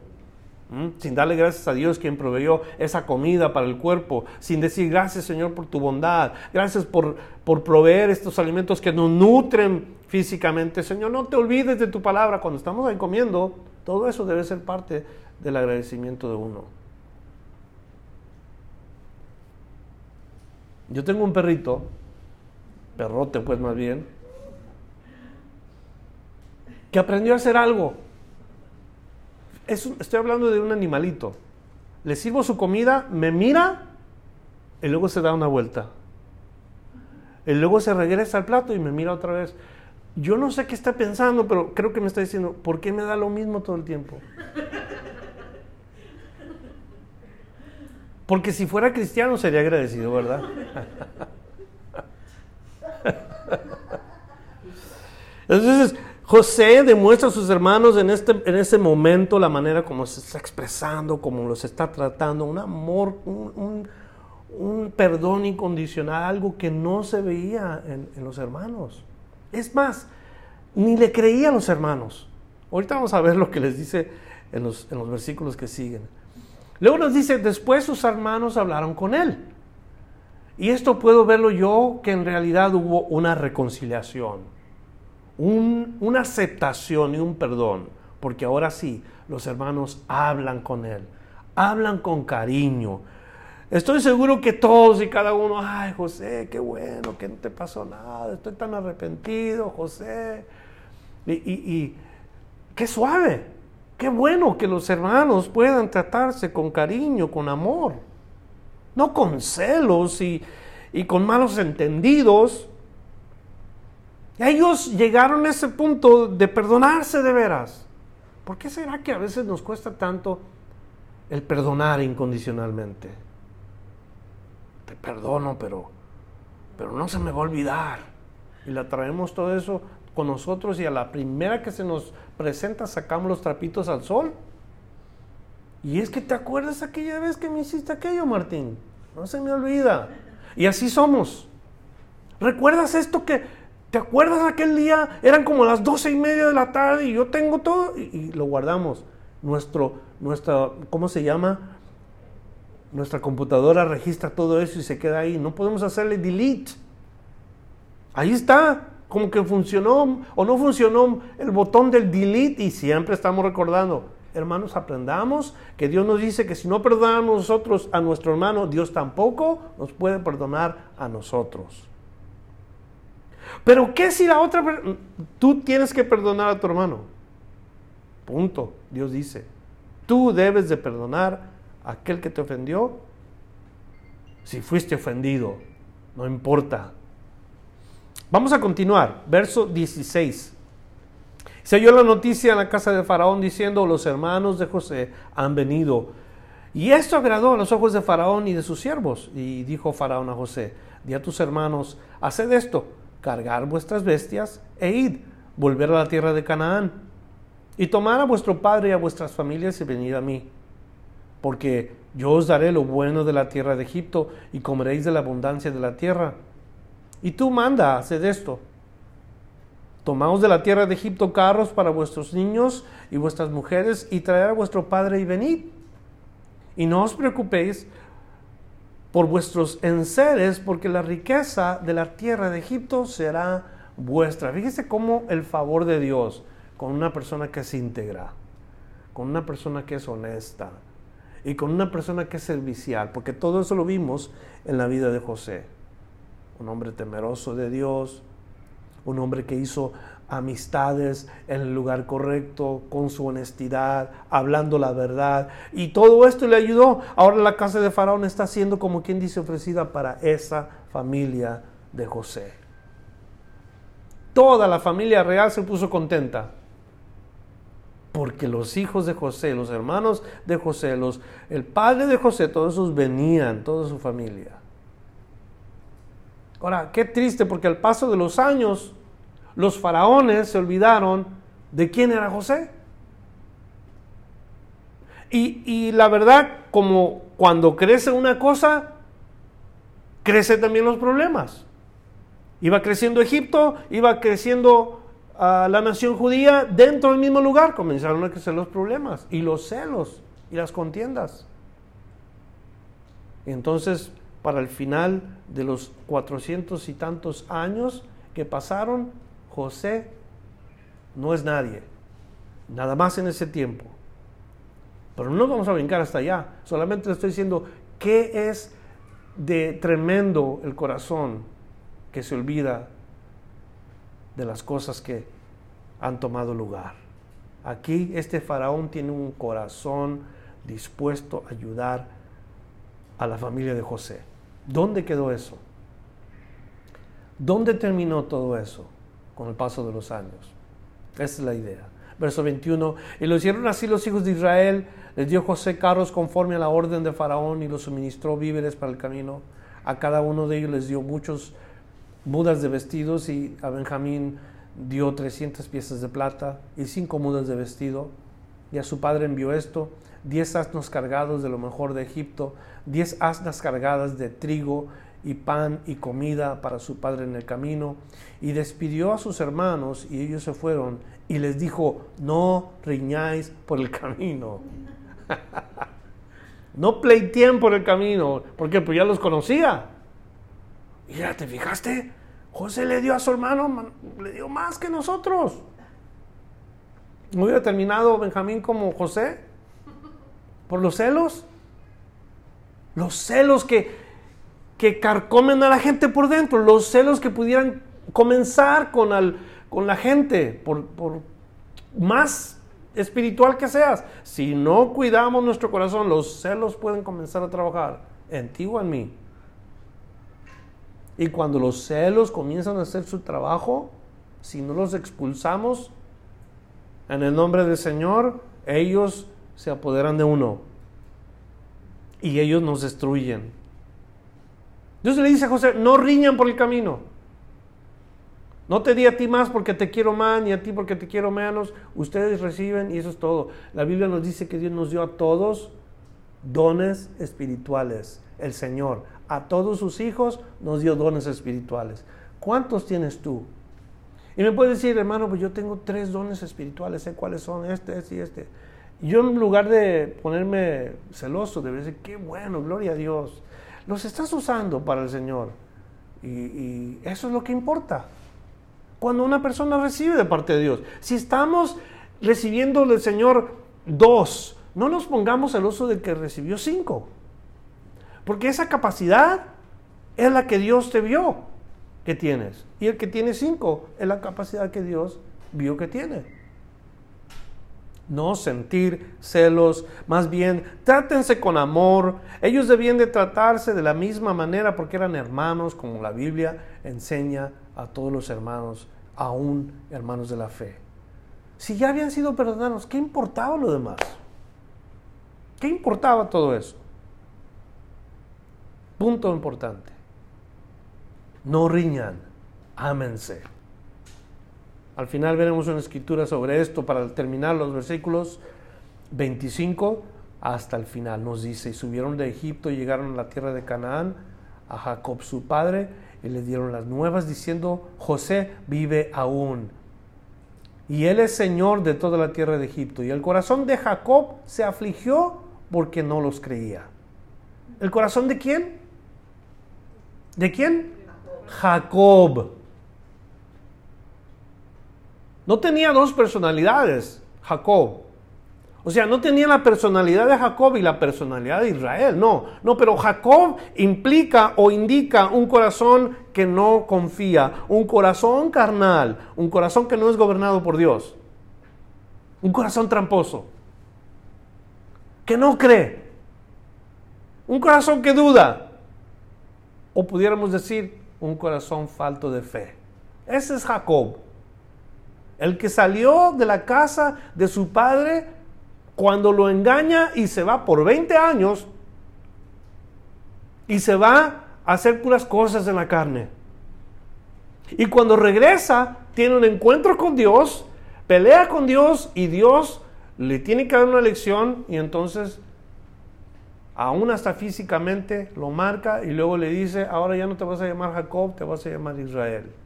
Sin darle gracias a Dios quien proveyó esa comida para el cuerpo, sin decir gracias Señor por tu bondad, gracias por, por proveer estos alimentos que nos nutren físicamente. Señor, no te olvides de tu palabra cuando estamos ahí comiendo, todo eso debe ser parte del agradecimiento de uno. Yo tengo un perrito, perrote pues más bien, que aprendió a hacer algo. Estoy hablando de un animalito. Le sirvo su comida, me mira y luego se da una vuelta. Y luego se regresa al plato y me mira otra vez. Yo no sé qué está pensando, pero creo que me está diciendo, ¿por qué me da lo mismo todo el tiempo? Porque si fuera cristiano sería agradecido, ¿verdad? Entonces, José demuestra a sus hermanos en, este, en ese momento la manera como se está expresando, como los está tratando, un amor, un, perdón incondicional, algo que no se veía en, en, los hermanos. Es más, ni le creían los hermanos. Ahorita vamos a ver lo que les dice en los, en los versículos que siguen. Luego nos dice, después sus hermanos hablaron con él. Y esto puedo verlo yo, que en realidad hubo una reconciliación, una aceptación y un perdón, porque ahora sí, los hermanos hablan con él, hablan con cariño. Estoy seguro que todos y cada uno, ay José, qué bueno, que no te pasó nada, estoy tan arrepentido, José. Y, y qué suave, Qué bueno que los hermanos puedan tratarse con cariño, con amor, no con celos y, con malos entendidos. Ellos llegaron a ese punto de perdonarse de veras. ¿Por qué será que a veces nos cuesta tanto el perdonar incondicionalmente? Te perdono, pero, pero no se me va a olvidar. Y la traemos todo eso con nosotros y a la primera que se nos presenta sacamos los trapitos al sol. Y es que te acuerdas aquella vez que me hiciste aquello, Martín. No se me olvida. Y así somos. ¿Recuerdas esto que te acuerdas aquel día? Eran como las doce y media de la tarde y yo tengo todo y, lo guardamos. Nuestro, nuestra, ¿cómo se llama? Nuestra computadora registra todo eso y se queda ahí. No podemos hacerle delete. Ahí está como que funcionó o no funcionó el botón del delete y siempre estamos recordando, hermanos, aprendamos que Dios nos dice que si no perdonamos nosotros a nuestro hermano, Dios tampoco nos puede perdonar a nosotros. Pero ¿qué si la otra tú tienes que perdonar a tu hermano? Punto. Dios dice, tú debes de perdonar a aquel que te ofendió. Si fuiste ofendido, no importa, Vamos a continuar, verso 16. Se oyó la noticia en la casa de Faraón diciendo, los hermanos de José han venido. Y esto agradó a los ojos de Faraón y de sus siervos. Y dijo Faraón a José, di a tus hermanos, haced esto, cargar vuestras bestias e id, volver a la tierra de Canaán. Y tomar a vuestro padre y a vuestras familias y venid a mí. Porque yo os daré lo bueno de la tierra de Egipto y comeréis de la abundancia de la tierra y tú manda, haced esto. Tomaos de la tierra de Egipto carros para vuestros niños y vuestras mujeres y traer a vuestro padre y venid. Y no os preocupéis por vuestros enseres, porque la riqueza de la tierra de Egipto será vuestra. Fíjese cómo el favor de Dios con una persona que es íntegra, con una persona que es honesta y con una persona que es servicial, porque todo eso lo vimos en la vida de José un hombre temeroso de Dios, un hombre que hizo amistades en el lugar correcto, con su honestidad, hablando la verdad. Y todo esto le ayudó. Ahora la casa de Faraón está siendo, como quien dice, ofrecida para esa familia de José. Toda la familia real se puso contenta. Porque los hijos de José, los hermanos de José, los, el padre de José, todos esos venían, toda su familia. Ahora, qué triste porque al paso de los años los faraones se olvidaron de quién era José. Y, la verdad, como cuando crece una cosa, crece también los problemas. Iba creciendo Egipto, iba creciendo a la nación judía dentro del mismo lugar. Comenzaron a crecer los problemas y los celos y las contiendas. Entonces, para el final de los cuatrocientos y tantos años que pasaron, José no es nadie. Nada más en ese tiempo. Pero no vamos a brincar hasta allá. Solamente le estoy diciendo qué es de tremendo el corazón que se olvida de las cosas que han tomado lugar. Aquí este faraón tiene un corazón dispuesto a ayudar a la familia de José. ¿Dónde quedó eso? ¿Dónde terminó todo eso con el paso de los años? Esa es la idea. Verso 21, y lo hicieron así los hijos de Israel, les dio José carros conforme a la orden de Faraón y los suministró víveres para el camino. A cada uno de ellos les dio muchos mudas de vestidos y a Benjamín dio 300 piezas de plata y cinco mudas de vestido. Y a su padre envió esto, diez asnos cargados de lo mejor de Egipto, diez asnas cargadas de trigo y pan y comida para su padre en el camino. Y despidió a sus hermanos y ellos se fueron y les dijo, no riñáis por el camino. no pleiteen por el camino, porque pues ya los conocía. Y ya te fijaste, José le dio a su hermano, le dio más que nosotros. ¿No hubiera terminado Benjamín como José? ¿Por los celos? Los celos que, que carcomen a la gente por dentro, los celos que pudieran comenzar con, al, con la gente, por, por más espiritual que seas. Si no cuidamos nuestro corazón, los celos pueden comenzar a trabajar en ti o en mí. Y cuando los celos comienzan a hacer su trabajo, si no los expulsamos en el nombre del Señor, ellos se apoderan de uno y ellos nos destruyen. Dios le dice a José, no riñan por el camino. No te di a ti más porque te quiero más, ni a ti porque te quiero menos. Ustedes reciben y eso es todo. La Biblia nos dice que Dios nos dio a todos dones espirituales. El Señor a todos sus hijos nos dio dones espirituales. ¿Cuántos tienes tú? Y me puedes decir, hermano, pues yo tengo tres dones espirituales, sé cuáles son, este, este y este. Yo en lugar de ponerme celoso, debe decir, qué bueno, gloria a Dios. Los estás usando para el Señor. Y, eso es lo que importa. Cuando una persona recibe de parte de Dios. Si estamos recibiendo del Señor dos, no nos pongamos celosos del que recibió cinco. Porque esa capacidad es la que Dios te vio que tienes. Y el que tiene cinco es la capacidad que Dios vio que tiene. No sentir celos, más bien trátense con amor. Ellos debían de tratarse de la misma manera porque eran hermanos, como la Biblia enseña a todos los hermanos, aún hermanos de la fe. Si ya habían sido perdonados, ¿qué importaba lo demás? ¿Qué importaba todo eso? Punto importante. No riñan, ámense. Al final veremos una escritura sobre esto para terminar los versículos 25 hasta el final. Nos dice, y subieron de Egipto y llegaron a la tierra de Canaán, a Jacob su padre, y le dieron las nuevas diciendo, José vive aún. Y él es señor de toda la tierra de Egipto. Y el corazón de Jacob se afligió porque no los creía. ¿El corazón de quién? ¿De quién? Jacob. No tenía dos personalidades, Jacob. O sea, no tenía la personalidad de Jacob y la personalidad de Israel, no, no, pero Jacob implica o indica un corazón que no confía, un corazón carnal, un corazón que no es gobernado por Dios, un corazón tramposo, que no cree, un corazón que duda, o pudiéramos decir un corazón falto de fe. Ese es Jacob, el que salió de la casa de su padre cuando lo engaña y se va por 20 años y se va a hacer puras cosas en la carne. Y cuando regresa, tiene un encuentro con Dios, pelea con Dios y Dios le tiene que dar una lección y entonces aún hasta físicamente lo marca y luego le dice, ahora ya no te vas a llamar Jacob, te vas a llamar Israel.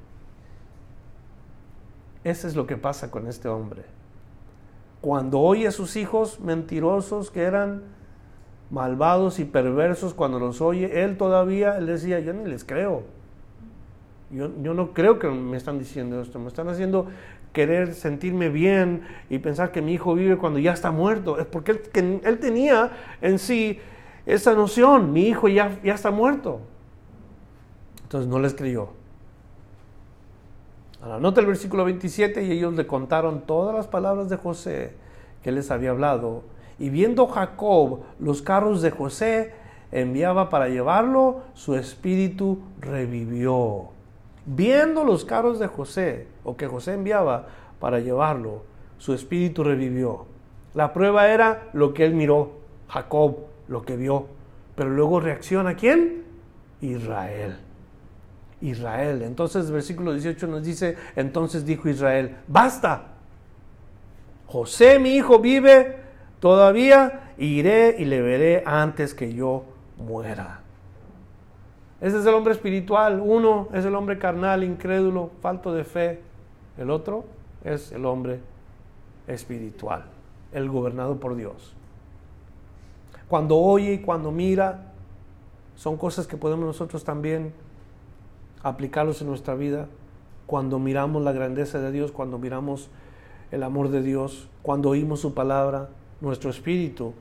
Eso es lo que pasa con este hombre. Cuando oye a sus hijos mentirosos que eran malvados y perversos, cuando los oye, él todavía, él decía, yo ni les creo. Yo, yo no creo que me están diciendo esto, me están haciendo querer sentirme bien y pensar que mi hijo vive cuando ya está muerto. Es porque él, él tenía en sí esa noción, mi hijo ya, ya está muerto. Entonces no les creyó. Ahora, nota el versículo 27 y ellos le contaron todas las palabras de José que les había hablado. Y viendo Jacob los carros de José, enviaba para llevarlo, su espíritu revivió. Viendo los carros de José, o que José enviaba para llevarlo, su espíritu revivió. La prueba era lo que él miró, Jacob, lo que vio. Pero luego reacciona quién? Israel. Israel. Entonces, versículo 18 nos dice, entonces dijo Israel, basta. José, mi hijo, vive todavía, iré y le veré antes que yo muera. Ese es el hombre espiritual. Uno es el hombre carnal, incrédulo, falto de fe. El otro es el hombre espiritual, el gobernado por Dios. Cuando oye y cuando mira, son cosas que podemos nosotros también aplicarlos en nuestra vida. Cuando miramos la grandeza de Dios, cuando miramos el amor de Dios, cuando oímos su palabra, nuestro espíritu,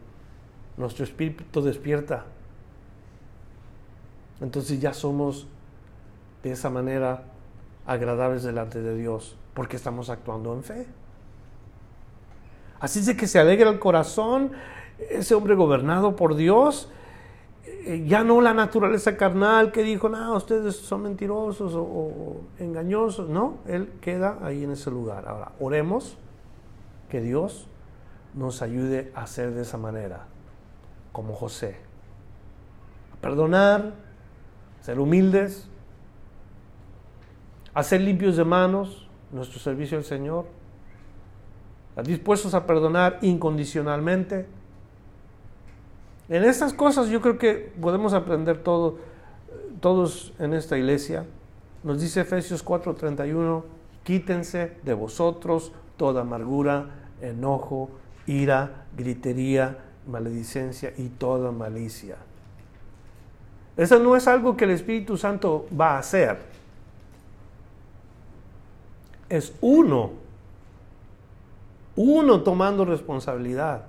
nuestro espíritu despierta. Entonces ya somos de esa manera agradables delante de Dios, porque estamos actuando en fe. Así de que se alegra el corazón, ese hombre gobernado por Dios, eh, ya no la naturaleza carnal que dijo, no, ustedes son mentirosos o, engañosos, no, él queda ahí en ese lugar. Ahora, oremos que Dios nos ayude a hacer de esa manera, como José. A perdonar, ser humildes, a ser limpios de manos, nuestro servicio al Señor, dispuestos a perdonar incondicionalmente. En estas cosas yo creo que podemos aprender todo, todos en esta iglesia. Nos dice Efesios 4:31, quítense de vosotros toda amargura, enojo, ira, gritería, maledicencia y toda malicia. Eso no es algo que el Espíritu Santo va a hacer. Es uno, uno tomando responsabilidad.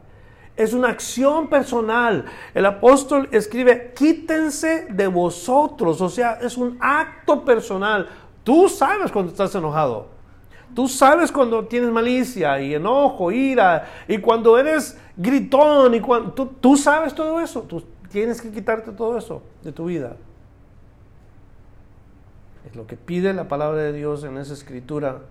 Es una acción personal. El apóstol escribe, quítense de vosotros. O sea, es un acto personal. Tú sabes cuando estás enojado. Tú sabes cuando tienes malicia y enojo, ira, y cuando eres gritón, y cuando, tú, sabes todo eso. Tú tienes que quitarte todo eso de tu vida. Es lo que pide la palabra de Dios en esa escritura.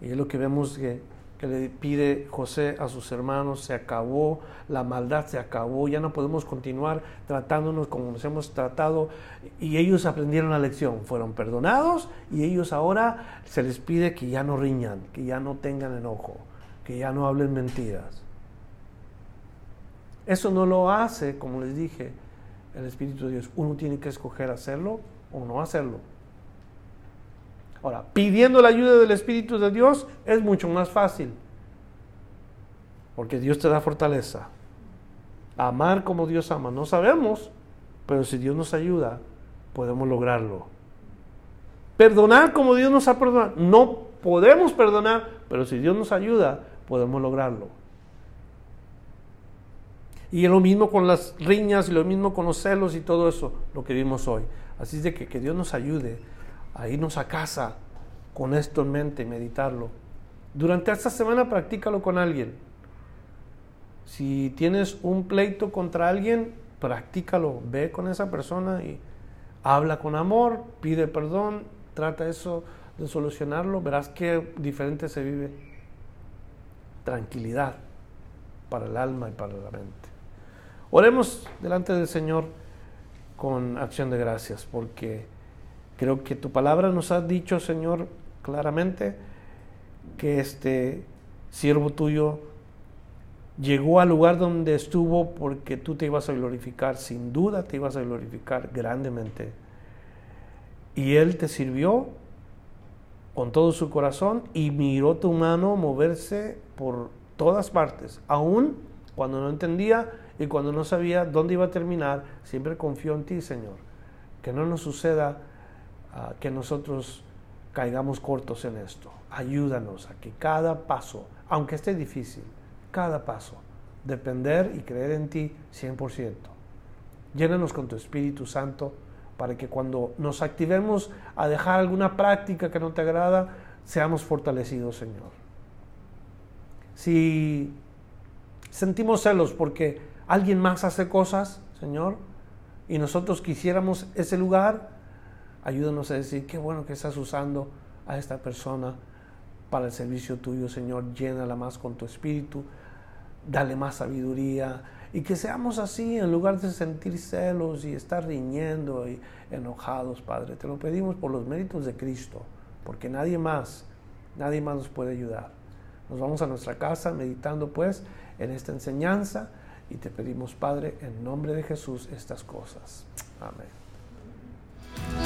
Y es lo que vemos que que le pide José a sus hermanos, se acabó, la maldad se acabó, ya no podemos continuar tratándonos como nos hemos tratado. Y ellos aprendieron la lección, fueron perdonados y ellos ahora se les pide que ya no riñan, que ya no tengan enojo, que ya no hablen mentiras. Eso no lo hace, como les dije, el Espíritu de Dios. Uno tiene que escoger hacerlo o no hacerlo. Ahora, pidiendo la ayuda del Espíritu de Dios es mucho más fácil, porque Dios te da fortaleza. Amar como Dios ama, no sabemos, pero si Dios nos ayuda, podemos lograrlo. Perdonar como Dios nos ha perdonado, no podemos perdonar, pero si Dios nos ayuda, podemos lograrlo. Y es lo mismo con las riñas y lo mismo con los celos y todo eso, lo que vimos hoy. Así es de que, que Dios nos ayude a irnos a casa con esto en mente y meditarlo. Durante esta semana practícalo con alguien. Si tienes un pleito contra alguien, practícalo. Ve con esa persona y habla con amor, pide perdón, trata eso de solucionarlo. Verás qué diferente se vive. Tranquilidad para el alma y para la mente. Oremos delante del Señor con acción de gracias, porque Creo que tu palabra nos ha dicho, Señor, claramente que este siervo tuyo llegó al lugar donde estuvo porque tú te ibas a glorificar, sin duda te ibas a glorificar grandemente. Y Él te sirvió con todo su corazón y miró tu mano moverse por todas partes, aún cuando no entendía y cuando no sabía dónde iba a terminar, siempre confió en ti, Señor. Que no nos suceda ah, que nosotros caigamos cortos en esto. Ayúdanos a que cada paso, aunque esté difícil, cada paso, depender y creer en ti 100%. Llénanos con tu Espíritu Santo para que cuando nos activemos a dejar alguna práctica que no te agrada, seamos fortalecidos, Señor. Si sentimos celos porque alguien más hace cosas, Señor, y nosotros quisiéramos ese lugar, ayúdanos a decir, qué bueno que estás usando a esta persona para el servicio tuyo, Señor. Llénala más con tu espíritu, dale más sabiduría y que seamos así en lugar de sentir celos y estar riñendo y enojados, Padre. Te lo pedimos por los méritos de Cristo, porque nadie más, nadie más nos puede ayudar. Nos vamos a nuestra casa meditando pues en esta enseñanza y te pedimos, Padre, en nombre de Jesús estas cosas. Amén.